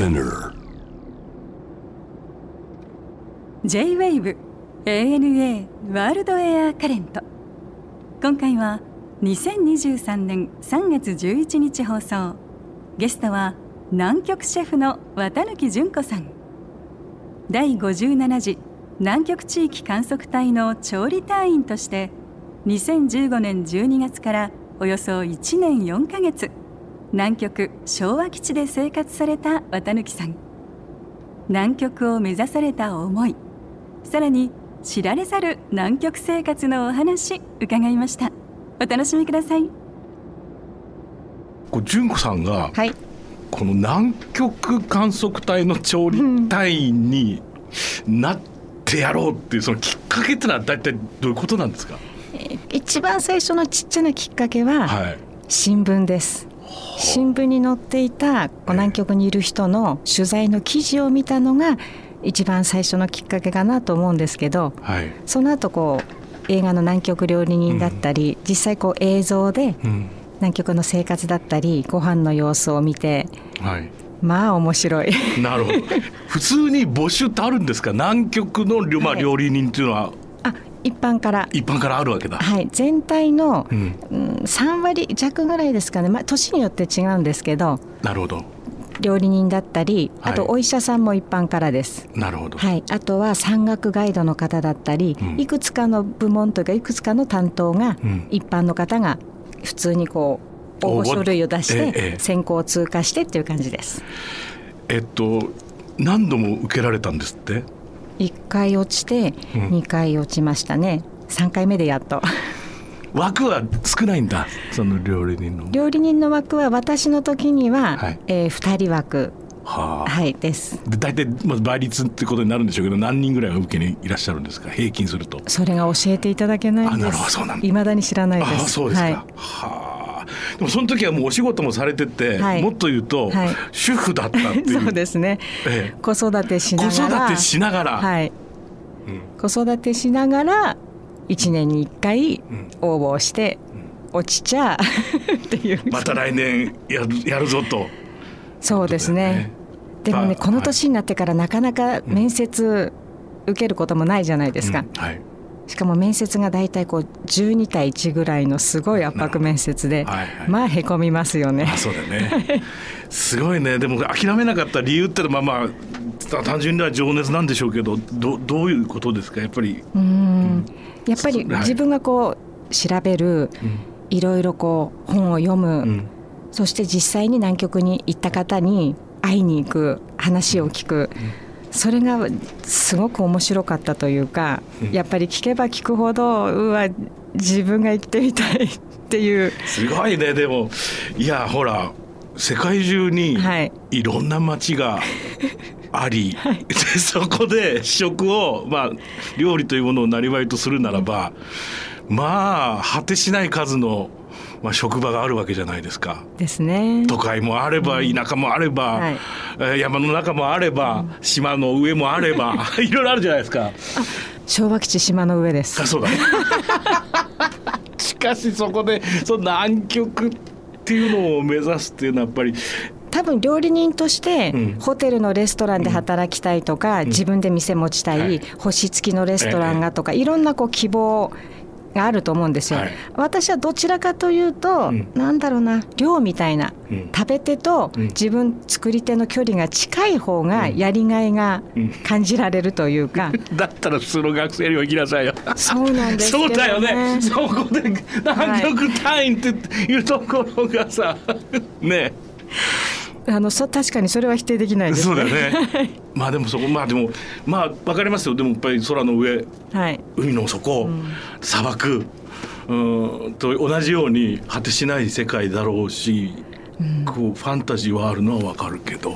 Spinner. J-WAVE ANA ワールドエアカレント今回は2023年3月11日放送。ゲストは南極シェフの綿貫純子さん。第57次南極地域観測隊の調理隊員として2015年12月からおよそ1年4ヶ月南極昭和基地で生活された綿貫さん。南極を目指された思いさらに知られざる南極生活のお話伺いました。お楽しみください。こう純子さんが、はい、この南極観測隊の調理隊員になってやろうっていうそのきっかけってのは大体どういうことなんですか、一番最初のちっちゃなきっかけは、はい、新聞です新聞に載っていた南極にいる人の取材の記事を見たのが一番最初のきっかけかなと思うんですけどはい。その後こう映画の南極料理人だったり、実際こう映像でうん。南極の生活だったりご飯の様子を見てはい、まあ面白い。なるほど。普通に募集ってあるんですか？南極の料,、まあ、はい料理人っていうのは。あ一般から。一般からあるわけだ、はい。全体の、うん、うん、3割弱ぐらいですかね、まあ、年によって違うんですけどなるほど。料理人だったりはい。あとお医者さんも一般からです。なるほど、はい、あとは山岳ガイドの方だったり、うん。いくつかの部門というかいくつかの担当がうん。一般の方が普通にこう応募書類を出しええええ。て選考を通過してっていう感じです。えっと何度も受けられたんですって？1回落ちてうん。2回落ちましたね。3回目でやっと。枠は少ないんだその料理人の。料理人の枠は私の時には、はい。え2人枠。はあ、はいです。で大体まず倍率ってことになるんでしょうけど何人ぐらいが受けにいらっしゃるんですか？平均すると。それが教えていただけないんです。いまだに知らないです。あそうですか、はい。はあでもその時はもうお仕事もされてて、はい。もっと言うと、はい。主婦だったっていう。そうですね。え子育てしえ、な子がら。育てしながら、はい。うん。子育てしながら1年に1回うん。応募して落ちちゃ っていう。また来年やるやるぞと。そうですね。でもねまあこの年になってからなかなか面接受けることもないじゃないですか、うん。はいしかも面接が大体こう12対1ぐらいのすごい圧迫面接で、はいはい。まあへこみますよね。あそうだね。すごいね。でも諦めなかった理由ってのはまあまあ単純には情熱なんでしょうけどどどういうことですか？やっぱり、うん。やっぱりはい。自分がこう調べるいろいろこう本を読む、うん。そして実際に南極に行った方に会いに行く話を聞く、それがすごく面白かったというか、うん。やっぱり聞けば聞くほどうわ自分が生きてみたいっていう。すごいねでも。いやほら世界中にはい。いろんな街があり、でそこで食を、まあ、料理というものをなりわいとするならばまあ果てしない数の、まあ、職場があるわけじゃないですか。ですね。都会もあれば田舎もあれば、はいえー山の中もあれば、島の上もあれば いろいろあるじゃないですか。昭和基地島の上ですあ。そうだ しかしそこでその南極っていうのを目指すっていうのはやっぱり多分料理人としてうんホテルのレストランで働きたいとか、自分で店持ちたい、はい星付きのレストランがとか、いろんなこう希望があると思うんですよ。はい。私はどちらかというと、うん。なんだろうな量みたいな、うん。食べ手とうん。自分作り手の距離が近い方がやりがいがうん。感じられるというか、だったら普通の学生には行きなさいよ。そうなんですけど、ね、そうだよね。そこで南極隊員っていうところがさ、ね。あのそ確かにそれは否定できないですそうだよね。まあでもそこまあでもまあわかりますよ。でもやっぱり空の上、はい。海の底、砂漠。うん。と同じように果てしない世界だろうし、こうファンタジーはあるのはわかるけど、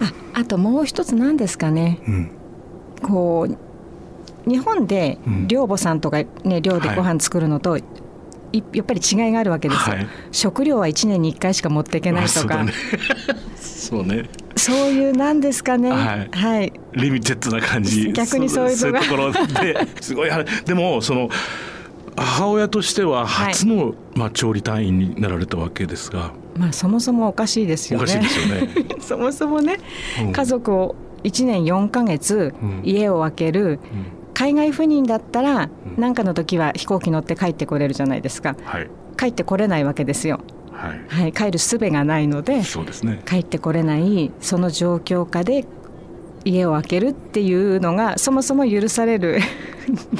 ああともう一つなんですかね。うん、こう日本でうん。寮母さんとか、ね、寮でご飯作るのと、いやっぱり違いがあるわけですよ、はい。食料は1年に1回しか持っていけないとか、まあそうだね。そうね。そういうなんですかね。はい。はい、リミテッドな感じ。逆にそういうところで。すごいあれでもその母親としては初の、まあ、調理隊員になられたわけですが、まあそもそもおかしいですよね。よね。そもそもね、うん。家族を1年4ヶ月うん。家を空けるうん海外赴任だったらうん。何かの時は飛行機乗って帰ってこれるじゃないですか。はい。帰ってこれないわけですよ、はい。はい、帰る術がないのでそうですね。帰ってこれないその状況下で家を空けるっていうのがそもそも許される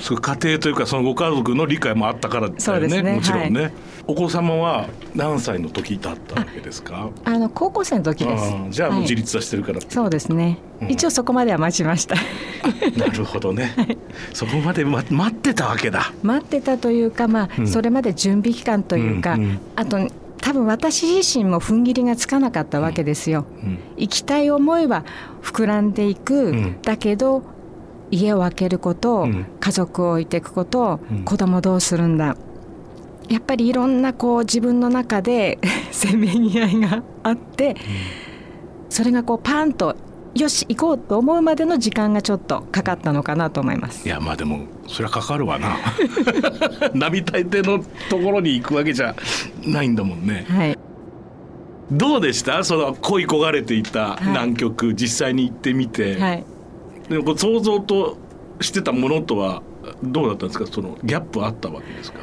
そう家庭というかそのご家族の理解もあったからだよね。そうですねもちろんね、お子様は何歳の時だったわけですか？あの高校生の時です。じゃあもうはい。自立はしてるからって、そうですね、うん。一応そこまでは待ちました。なるほどね、そこまで、ま、待ってたわけだ。待ってたというかまあ、うん。それまで準備期間というか、うんうん。あと多分私自身も踏ん切りがつかなかったわけですよ、うん。行きたい思いは膨らんでいく、ん。だけど家を空けること、うん。家族を置いていくこと、うん。子供どうするんだ。やっぱりいろんなこう自分の中で せめぎ合いがあって、それがこうパンとよし行こうと思うまでの時間がちょっとかかったのかなと思います。い。やまあでもそれはかかるわな。並大抵のところに行くわけじゃないんだもんね。はい、どうでした？その恋焦がれていた南極、実際に行ってみて、はいでもこう想像としてたものとはどうだったんですか？そのギャップあったわけですか？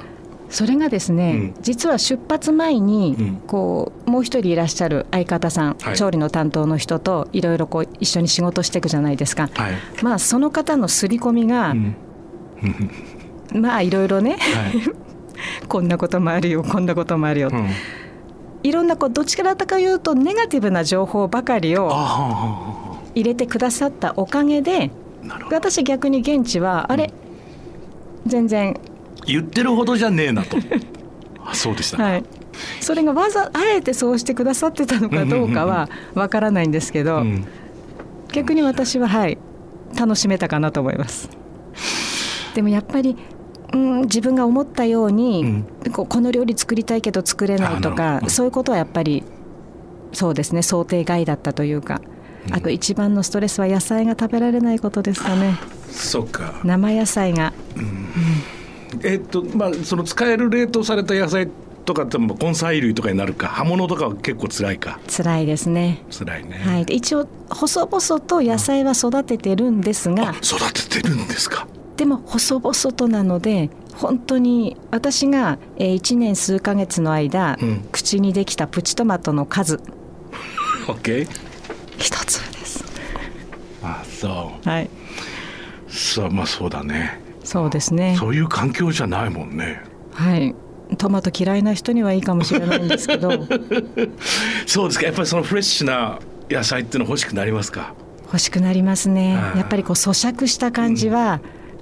それがですね、うん。実は出発前に、うん。こうもう一人いらっしゃる相方さん、はい。調理の担当の人といろいろこう一緒に仕事していくじゃないですか。はい、まあその方の刷り込みが、うん。まあいろいろねはい。こんなこともあるよこんなこともあるよ、うん、いろんなこうどっちからかいうとネガティブな情報ばかりをあ入れてくださったおかげで私逆に現地はあれ、全然。言ってるほどじゃねえなと。あそうでしたか、はい。それがわざあえてそうしてくださってたのかどうかはわからないんですけど、うん。逆に私ははい楽しめたかなと思います。でもやっぱり、うん、自分が思ったように、こうこの料理作りたいけど作れないとかそういうことはやっぱりそうですね想定外だったというかあと一番のストレスは野菜が食べられないことですかね。そっか。生野菜が。えっとまあその使える冷凍された野菜とかっても根菜類とかになるか。葉物とかは結構辛いか。辛いですね。辛いね、はい、で一応細々と野菜は育ててるんですが。あ育ててるんですか。でも細々となので本当に私が1年数ヶ月の間、うん。口にできたプチトマトの数。OK 一つです。あそう。はい、そうまあそうだね。そうですね。そういう環境じゃないもんね。はい、トマト嫌いな人にはいいかもしれないんですけど、そうですか。やっぱりそのフレッシュな野菜っていうの欲しくなりますか？欲しくなりますね。やっぱりこう咀嚼した感じは、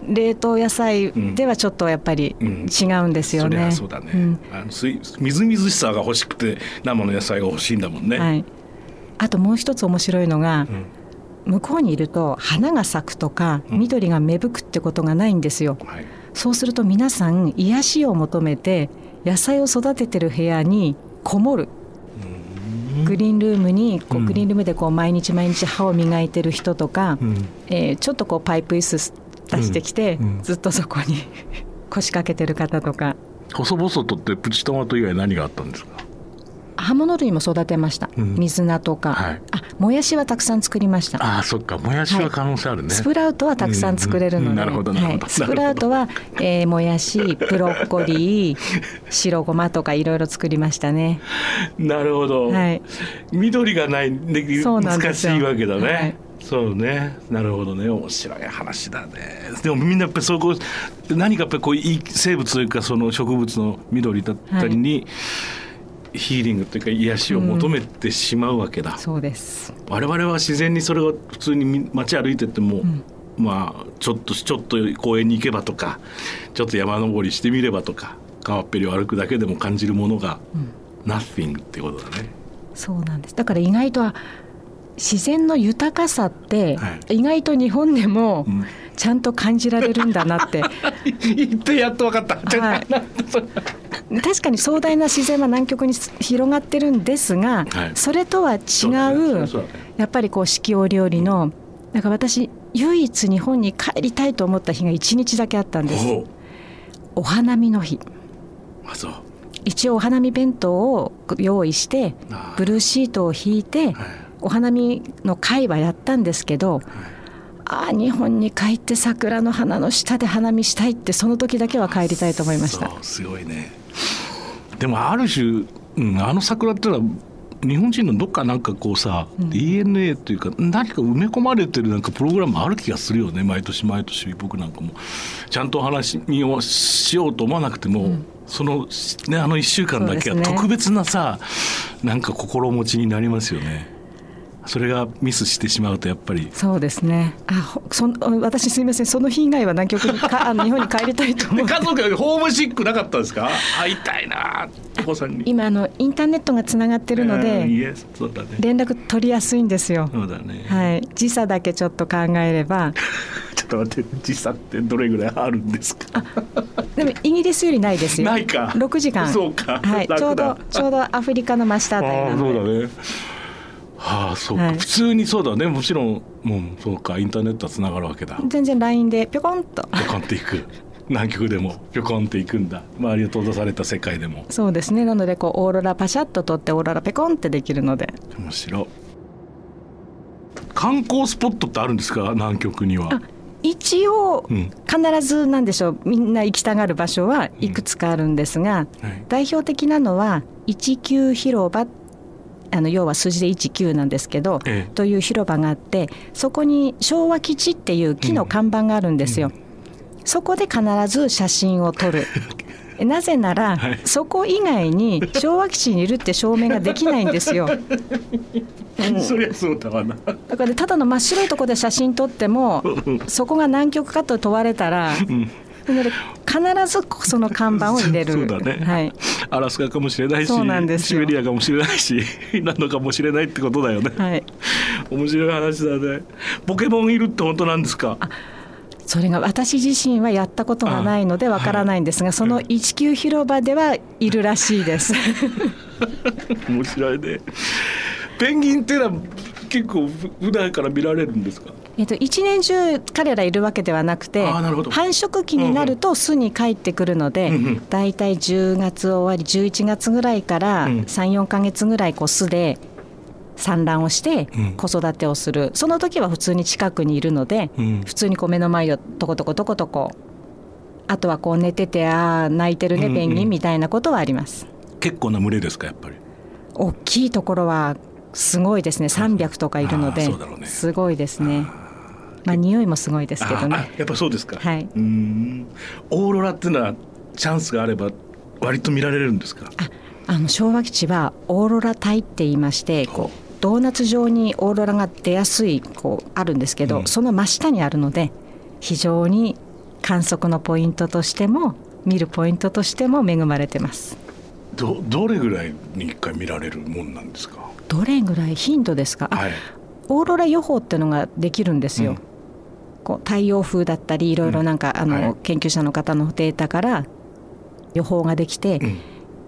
冷凍野菜ではちょっとやっぱりうん。違うんですよそりね。ゃそうだね、ん。あの水みずみずしさが欲しくて生の野菜が欲しいんだもんね、はい。あともう一つ面白いのが、うん。向こうにいると花が咲くとかうん。緑が芽吹くってことがないんですよ。はい。そうすると皆さん癒しを求めて野菜を育ててる部屋にこもる。グリーンルームにこうん。うグリーンルームでこう毎日毎日歯を磨いてる人とか、うん。えーちょっとこうパイプ椅子出してきて、うん。うん。ずっとそこに 腰掛けてる方とか。細々とってプチトマト以外何があったんですか？葉物類も育てました、うん。水菜とか、はい。あもやしはたくさん作りました。ああそっか。もやしは可能性あるね、スプラウトはたくさん作れるので、うんうスプラウトは、えーもやしブロッコリー 白ごまとかいろいろ作りましたね。なるほど、はい。緑がないで難しいわけだね、はい。そうね。なるほどね。面白い話だね。でもみんなやっぱりそうこう何かやっぱりこういい生物というかその植物の緑だったりに、ヒーリングというか癒しを求めてしまうわけだ、そうです。我々は自然にそれを普通に街歩いてても、まあちょっとちょっと公園に行けばとかちょっと山登りしてみればとか川っぺりを歩くだけでも感じるものが、Nothing ってことだね。そうなんです。だから意外とは自然の豊かさって、は意外と日本でもうん。ちゃんと感じられるんだなって。言ってやっと分かった。はい。確かに壮大な自然は南極に広がってるんですが、はい。それとは違そうだね。やっぱりこう四季折々のだから私唯一日本に帰りたいと思った日が1日だけあったんです。お花見の日。一応お花見弁当を用意してブルーシートを引いてはいお花見の会はやったんですけどああ日本に帰って桜の花の下で花見したいってその時だけは帰りたいと思いました。すごいね。でもある種、うん、あの桜ってのは日本人のどっかなんかこうさ、DNA というか何か埋め込まれてるなんかプログラムある気がするよね毎年毎年僕なんかも。ちゃんとお話をしようと思わなくても、そのねあの1週間だけは特別なさ、なんか心持ちになりますよねそれがミスしてしまうとやっぱり。そうですね。あほそん私すみません。その日以外は南極にか あの日本に帰りたいと思う家族がホームシックなかったですか？会いたいなお子さんに。今あのインターネットがつながってるのうんでいえそうだね。連絡取りやすいんですよ。そうだね、はい。時差だけちょっと考えれば。ちょっと待って時差ってどれぐらいあるんですか？でもイギリスよりないですよ。ないか。6時間。そうか。はい、ちょうどちょうどアフリカの真下あたりなので。ねはあそうか、はい。普通にそうだね。もちろんもうそうか。インターネットはつながるわけだ。全然 LINE でぴょこんと。ぴょこんっていく。南極でも。ぴょこんっていくんだ。周りを閉ざされた世界でも。そうですね。なのでこうオーロラパシャッと撮ってオーロラペコンってできるので。面白い。観光スポットってあるんですか？南極には。あ一応うん。必ずなんでしょう。みんな行きたがる場所はいくつかあるんですが、はい。代表的なのは19広場あの要は数字で19なんですけど、ええ。という広場があってそこに昭和基地っていう木の看板があるんですよ。そこで必ず写真を撮る。なぜなら、はい。そこ以外に昭和基地にいるって証明ができないんですよ。そりゃそうだわな。だからただの真っ白いところで写真撮ってもそこが南極かと問われたら、なので必ずその看板を入れる。そうだね。はい。アラスカかもしれないしシよ。ベリアかもしれないしなのかもしれないってことだよね、はい。面白い話だね。ポケモンいるって本当なんですか？それが私自身はやったことがないのでわからないんですが、その19広場ではいるらしいです。面白いね。ペンギンっていうのは結構ふ普段から見られるんですか？えっと一年中彼らいるわけではなくて、繁殖期になると巣に帰ってくるので、うんうん。だいたい10月終わり11月ぐらいからうん。3、4ヶ月ぐらいこう巣で産卵をしてうん。子育てをする、その時は普通に近くにいるので、うん。普通にこう目の前をトコトコトコトコ。あとはこう寝ててああ泣いてるねうんうん。ペンギンみたいなことはあります。結構な群れですかやっぱり？大きいところはすごいですね。300とかいるのでね。すごいですねまあ匂いもすごいですけどああねやっぱそうですか。はい。うーん。オーロラっていうのはチャンスがあれば割と見られるんですか？あの昭和基地はオーロラ帯って言いましてこうドーナツ状にオーロラが出やすいこうあるんですけど、うん。その真下にあるので非常に観測のポイントとしても見るポイントとしても恵まれてます。どどれぐらいに一回見られるもんなんですか？どれぐらい？頻度ですか、あはい。オーロラ予報っていうのができるんですよ、うんこう太陽風だったりいろいろなんか、あの、はい研究者の方のデータから予報ができて、うん。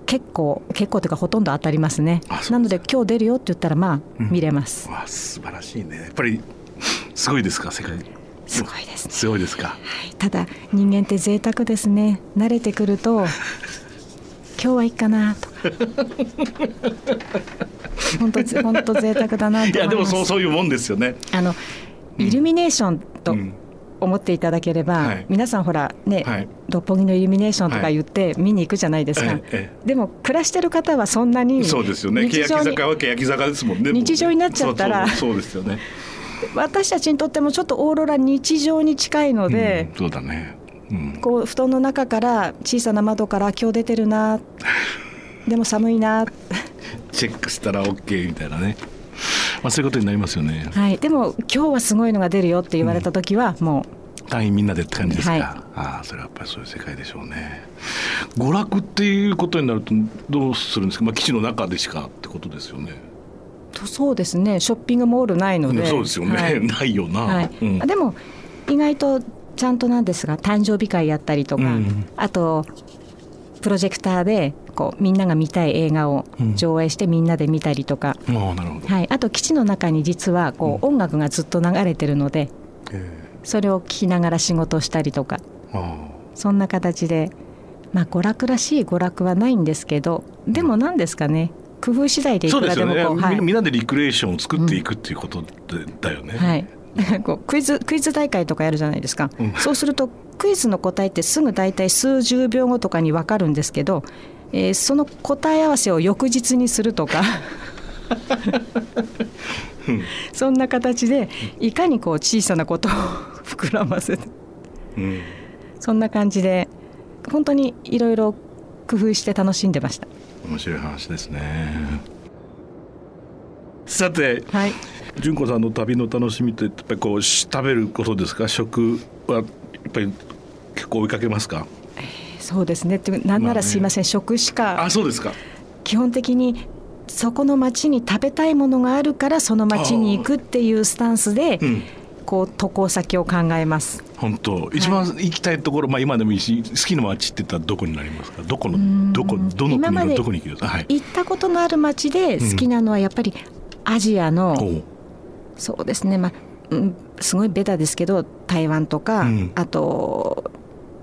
結構結構というかほとんど当たりますね。なので今日出るよって言ったらまあうん。見れます、わあ素晴らしいね。やっぱりすごいですか世界。すごいですね。すごいですか。はい。ただ人間って贅沢ですね。慣れてくると 今日はいいかなとか。本当本当贅沢だなと思います。いやでもそうそういうもんですよね。あのイルミネーションとうん。思っていただければ、はい。皆さんほらね、はい。六本木のイルミネーションとか言って見に行くじゃないですか、えええでも暮らしてる方はそんなにそうですよね。欅日常に坂は欅坂ですもんね日常になっちゃったら。そうですよね。私たちにとってもちょっとオーロラ日常に近いので、うんそうだね。うん。こう布団の中から小さな窓から今日出てるな。でも寒いな、チェックしたら OK みたいなねまあそういうことになりますよね。はい、でも今日はすごいのが出るよって言われた時はも隊員みんなでって感じですか、はい。ああそれはやっぱりそういう世界でしょうね。娯楽っていうことになるとどうするんですか、まあ、基地の中でしかってことですよね。うとそうですね。ショッピングモールないので。そうですよね、はい。ないよな、はい。うん。でも意外とちゃんとなんですが誕生日会やったりとか、うん。あとプロジェクターでこうみんなが見たい映画をうん。上映してみんなで見たりとか、ああなるほど、はい、あと基地の中に実はこう音楽がずっと流れてるのでえそれを聴きながら仕事をしたりとか。そんな形でまあ娯楽らしい娯楽はないんですけどでも何ですかね工夫次第でいくらでもこう、はい、みんなでリクレーションを作っていくっていうことだよね。はい こうクイズクイズ大会とかやるじゃないですか、うん、そうするとクイズの答えってすぐ大体数十秒後とかに分かるんですけど、えー、その答え合わせを翌日にするとか。そんな形でいかにこう小さなことを膨らませて、うん、そんな感じで本当にいろいろ工夫して楽しんでました。面白い話ですね。さて、はい、純子さんの旅の楽しみってやっぱりこう食べることですか？食はやっぱり結構追いかけますか、えー、そうですね。なんならすいません、まあね、食しかあそうですか。基本的にそこの町に食べたいものがあるからその町に行くっていうスタンスで、うん、こう渡航先を考えます。本当。一番行きたいところ、はい、まあ今でもいいし好きな町って言ったらどこになりますか？どこのどこどの国のどこに行くはい、行ったことのある町で好きなのはやっぱりアジアの、う。ん、そうですね。まあ、うん、すごいベタですけど台湾とか、うん、あと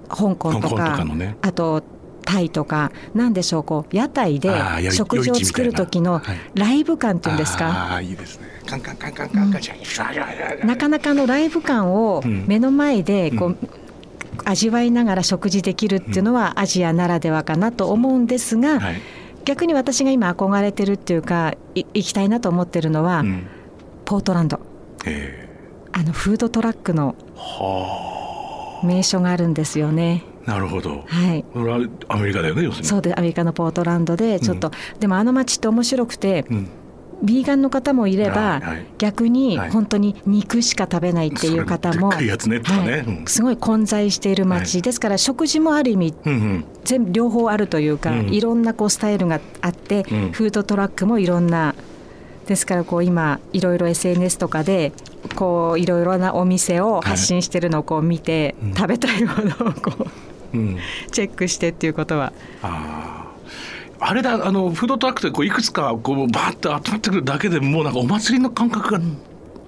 香港とか、ね、あとタイとかなんでしょうこう屋台で食事を作る時のライブ感っていうんですか？あいいですね。カンカンカンカンカンカン、うん、なかなかのライブ感を目の前でこう、味わいながら食事できるっていうのはアジアならではかなと思うんですが、はい、逆に私が今憧れてるっていうか行きたいなと思ってるのは、うん、ポートランド。あのフードトラックの名所があるんですよね。なるほど。はい。これはアメリカだよね。そうで、アメリカのポートランドで、ちょっと、うん、でもあの街って面白くて。うん。ビーガンの方もいれば、逆に本当に肉しか食べないっていう方も、すごい混在している街、ですから食事もある意味、全部両方あるというか、いろんなこうスタイルがあって、フードトラックもいろんなですからこう今いろいろ SNS とかでこういろいろなお店を発信してるのをこう見て、食べたいものをこううん、チェックしてっていうことは。ああれだあのフードトラックでこういくつかこうバーって集まってくるだけでもうなんかお祭りの感覚が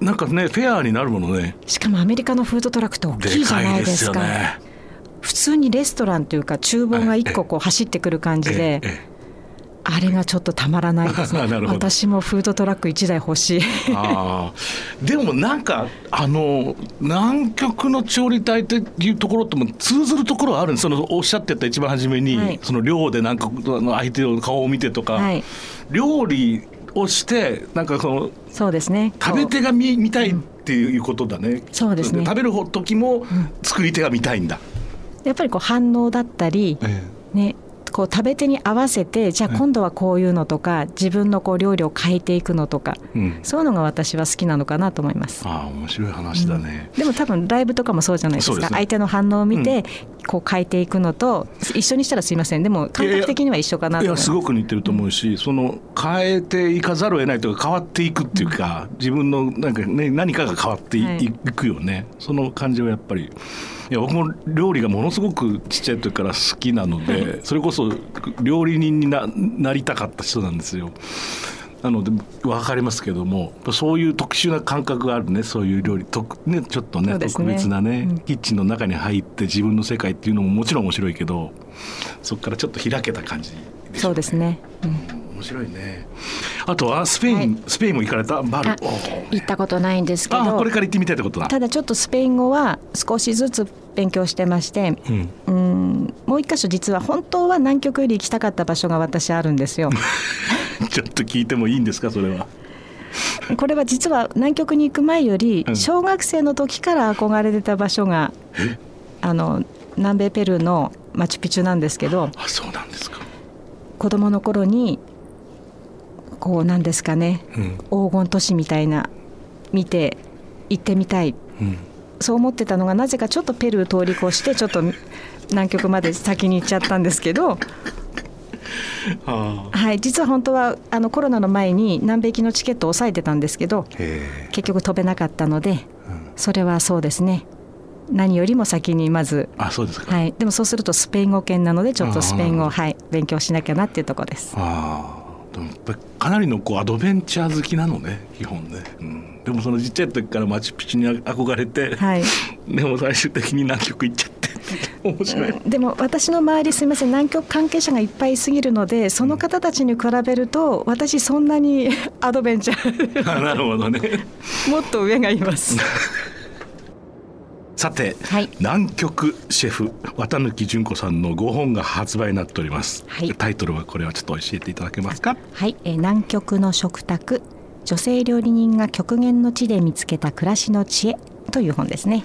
なんかねフェアになるものね。しかもアメリカのフードトラックって大きいじゃないですか、ね、普通にレストランというか厨房が一個こう走ってくる感じで、あれがちょっとたまらないですね。私もフードトラック1台欲しい。あでもなんかあの南極の調理隊っていうところとも通ずるところはあるんです。そのおっしゃってた一番初めに、はい、その寮でなんか相手の顔を見てとか、はい、料理をしてなんかそのそうですね。食べ手が見見たいっていうことだね、うん、そうですね。食べる時も作り手が見たいんだ、やっぱりこう反応だったり、ええ、ねこう食べ手に合わせてじゃあ今度はこういうのとか、自分のこう料理を変えていくのとか、うん、そういうのが私は好きなのかなと思います。あ面白い話だね、うん、でも多分ライブとかもそうじゃないですか、ね、相手の反応を見て、こう変えていくのと一緒にしたらすいません。でも感覚的には一緒かなといやすごく似てると思うし、その変えていかざるを得ないとか変わっていくっていうか、自分のなんか、ね、何かが変わってい,、くよね。その感じはやっぱり。いや僕も料理がものすごくちっちゃい時から好きなので それこそ料理人にななりたかった人なんですよ。なので分かりますけどもそういう特殊な感覚があるねそういう料理。と、ね、ちょっとね、ね、特別なね、うん、キッチンの中に入って自分の世界っていうのももちろん面白いけどそこからちょっと開けた感じ、ね、そうですね、うん、面白いね。あとはスペイン、はい、スペインも行かれた？バル。行ったことないんですけど。これから行ってみたいってことだ。ただちょっとスペイン語は少しずつ勉強してまして、うん、うん。もう一箇所実は本当は南極より行きたかった場所が私あるんですよ。ちょっと聞いてもいいんですかそれは？これは実は南極に行く前より小学生の時から憧れてた場所が、うん、あの南米ペルーのマチュピチュなんですけどあそうなんですか。子供の頃にこうなんですかね、うん、黄金都市みたいな見て行ってみたい、うん、そう思ってたのがなぜかちょっとペルー通り越してちょっと南極まで先に行っちゃったんですけど。はい、実は本当はあのコロナの前に南米行きのチケットを抑えてたんですけど結局飛べなかったので、うん、それはそうですね。何よりも先にまずあそうですか、はい、でもそうするとスペイン語圏なのでちょっとスペイン語を、はい、勉強しなきゃなっていうところです。あ。でもやっぱりかなりのこうアドベンチャー好きなのね基本ね、うん、でもそのちっちゃい時からマチュピチュに憧れて、はい、でも最終的に南極行っちゃって。っ 面白い。でも私の周りすみません。南極関係者がいっぱいいすぎるのでその方たちに比べると私そんなに アドベンチャー。あなるほどね。もっと上がいます。さて、はい。南極シェフ綿貫純子さんの5本が発売になっております、はい。タイトルはこれはちょっと教えていただけますか？はい、えー南極の食卓女性料理人が極限の地で見つけた暮らしの知恵という本ですね。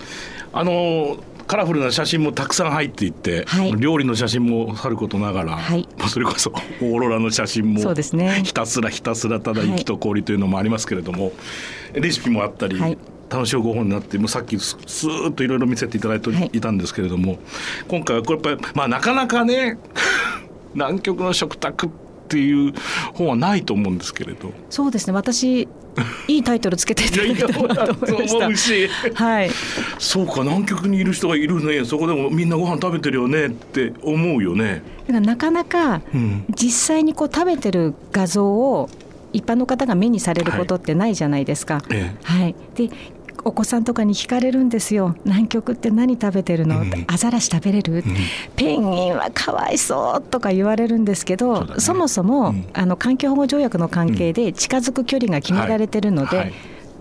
あのーカラフルな写真もたくさん入っていて、はい。料理の写真もさることながら、はい。まあそれこそオーロラの写真もそうですね。ひたすらひたすらただ雪と氷というのもありますけれども、レシピもあったり、はい。楽しいご本になってもうさっきススーッといろいろ見せていただいてはいいたんですけれども、今回はこれやっぱりまあなかなかね 南極の食卓っていう本はないと思うんですけれど。そうですね。私いいタイトルつけていただいたなと思いました。しはい。そうか南極にいる人がいるねそこでもみんなご飯食べてるよねって思うよね。だからなかなかうん実際にこう食べてる画像を一般の方が目にされることってないじゃないですか。えはい。で。お子さんとかに聞かれるんですよ。南極って何食べてるの、うん。アザラシ食べれる、えうん。ペンギンはかわいそうとか言われるんですけどそ,、ね。もそも、うん。あの環境保護条約の関係で近づく距離が決められてるので、はい。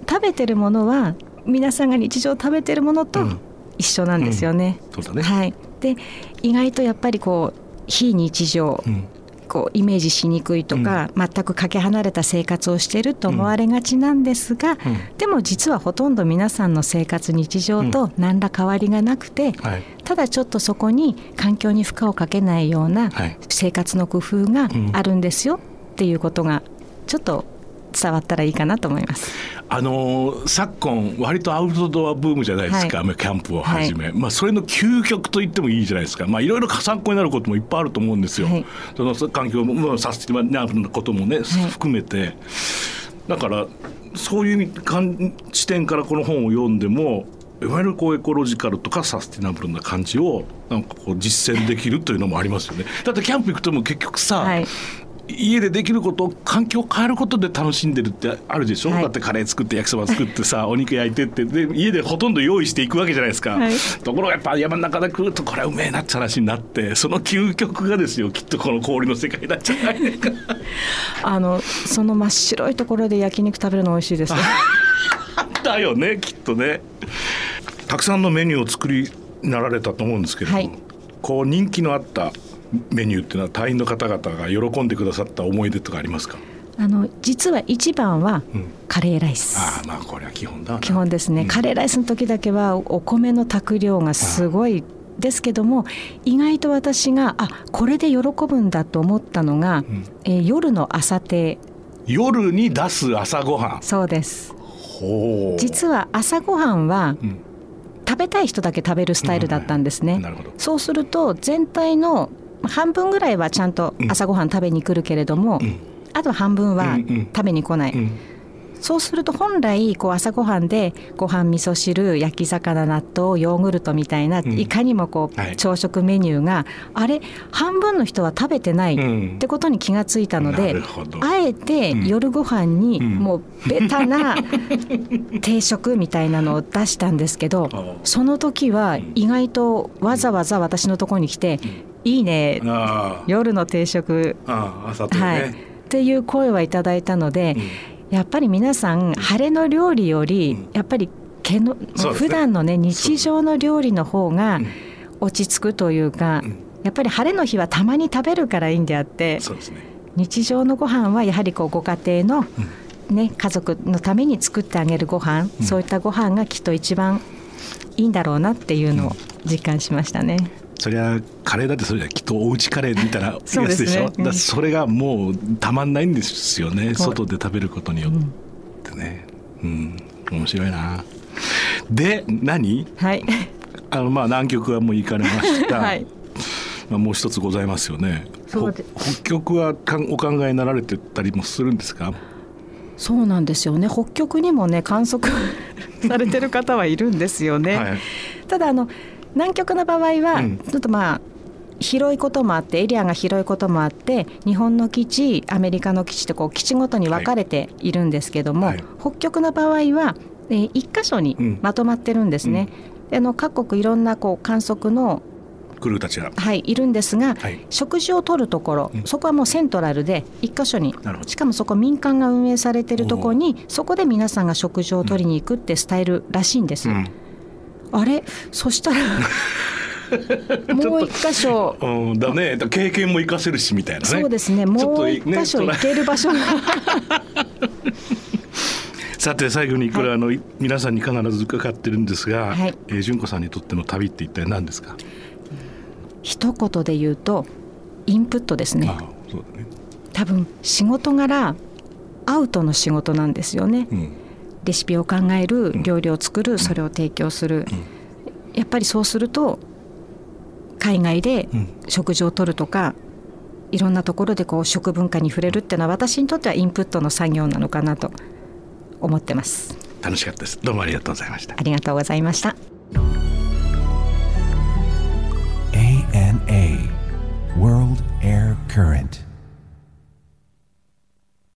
食べてるものは皆さんが日常食べてるものとうん。一緒なんですよね。ね。はい、で意外とやっぱりこう非日常、うんこうイメージしにくいとか、全くかけ離れた生活をしていると思われがちなんですが、うん。でも実はほとんど皆さんの生活日常と何ら変わりがなくて、はい。ただちょっとそこに環境に負荷をかけないようなはい。生活の工夫があるんですよっていうことがちょっと伝わったらいいかなと思います。あのー昨今割とアウトドアブームじゃないですか、キャンプをはじめ、まあ、それの究極と言ってもいいじゃないですか、まあ、いろいろ参考になることもいっぱいあると思うんですよ、はい。その環境も、まあ、サスティナブルなこともね、含めて。だからそういう観視点からこの本を読んでもいわゆるこうエコロジカルとかサスティナブルな感じをなんかこう実践できるというのもありますよね。だってキャンプ行くとも結局さ、はい家でできることを環境を変えることで楽しんでるってあるでしょ、はい。だってカレー作って焼きそば作ってさ お肉焼いてってで家でほとんど用意していくわけじゃないですか、はい。ところがやっぱ山の中で食うとこれはうめえなって話になってその究極がですよきっとこの氷の世界なんじゃないですか。あのその真っ白いところで焼肉食べるの美味しいですね。だよねきっとね。たくさんのメニューを作りになられたと思うんですけれども、はい。こう人気のあったメニューっていうのは隊員の方々が喜んでくださった思い出とかありますか？あの実は一番はうん。カレーライス。ああまあこれは基本だ基本ですね、うん。カレーライスの時だけはお米の炊く量がすごいですけども意外と私があこれで喜ぶんだと思ったのが、ん。えー夜の朝亭夜に出す朝ごはん。そうです。ほう。実は朝ごはんはうん。食べたい人だけ食べるスタイルだったんですね、なるほど。そうすると全体の半分ぐらいはちゃんと朝ごはん食べに来るけれども、うん。あと半分はうんうん食べに来ない、うん。そうすると本来こう朝ごはんでご飯味噌汁焼き魚納豆ヨーグルトみたいな、ん。いかにもこう、はい。朝食メニューがあれ半分の人は食べてないうん。ってことに気がついたのなで、あえてうん。夜ご飯にうん。もうベタな 定食みたいなのを出したんですけど、あその時は意外とわざわざ私のところに来て「いいね。あ夜の定食」ああ朝とはい、っね、ていう声はいただいたので、やっぱり皆さん晴れの料理より、うん。やっぱり毛の、ね。普段のね日常の料理の方がん。落ち着くというか、うん。やっぱり晴れの日はたまに食べるからいいんであってね。日常のご飯はやはりこうご家庭の、ね、家族のために作ってあげるご飯、うん。そういったご飯がきっと一番いいんだろうなっていうのを実感しましたね。そりゃカレーだってそれじゃきっとおうちカレーみたいなやつそうですね。でしょうん。だからそれがもうたまんないんですよね。そう。外で食べることによってね。うん。面白いな。で何？はい、あのまあ南極はもう行かれました、はい。まあ、もう一つございますよね。そうでほ北極はかんお考えになられてたりもするんですか？そうなんですよね。北極にもね観測されてる方はいるんですよね。はい。ただあの南極の場合はうん。ちょっとまあ広いこともあってエリアが広いこともあって日本の基地アメリカの基地ってこう基地ごとに分かれているんですけども、はい。北極の場合は、えー一箇所にうん。まとまってるんですね。であの各国いろんなこう観測のクルーたちが。はい、いるんですが、はい。食事をとるところ、うん。そこはもうセントラルで一箇所に。なるほど。しかもそこ民間が運営されてるところにそこで皆さんが食事を取りに行くってスタイルらしいんです、うんあれ？そしたら もう一箇所。うん、だね。経験も活かせるしみたいなね。そうですね。もう一箇所行ける場所が。さて最後にこれ、あの皆さんに必ず伺ってるんですが、はい。えー純子さんにとっての旅って一体何ですか、一言で言うとインプットですね。ああそうだね、多分仕事柄アウトの仕事なんですよね。うんレシピを考える料理を作るそれを提供する。やっぱりそうすると海外でうん。食事をとるとかいろんなところでこう食文化に触れるっていうのは私にとってはインプットの作業なのかなと思ってます。楽しかったです。どうもありがとうございました。ありがとうございました。ANA World Air Current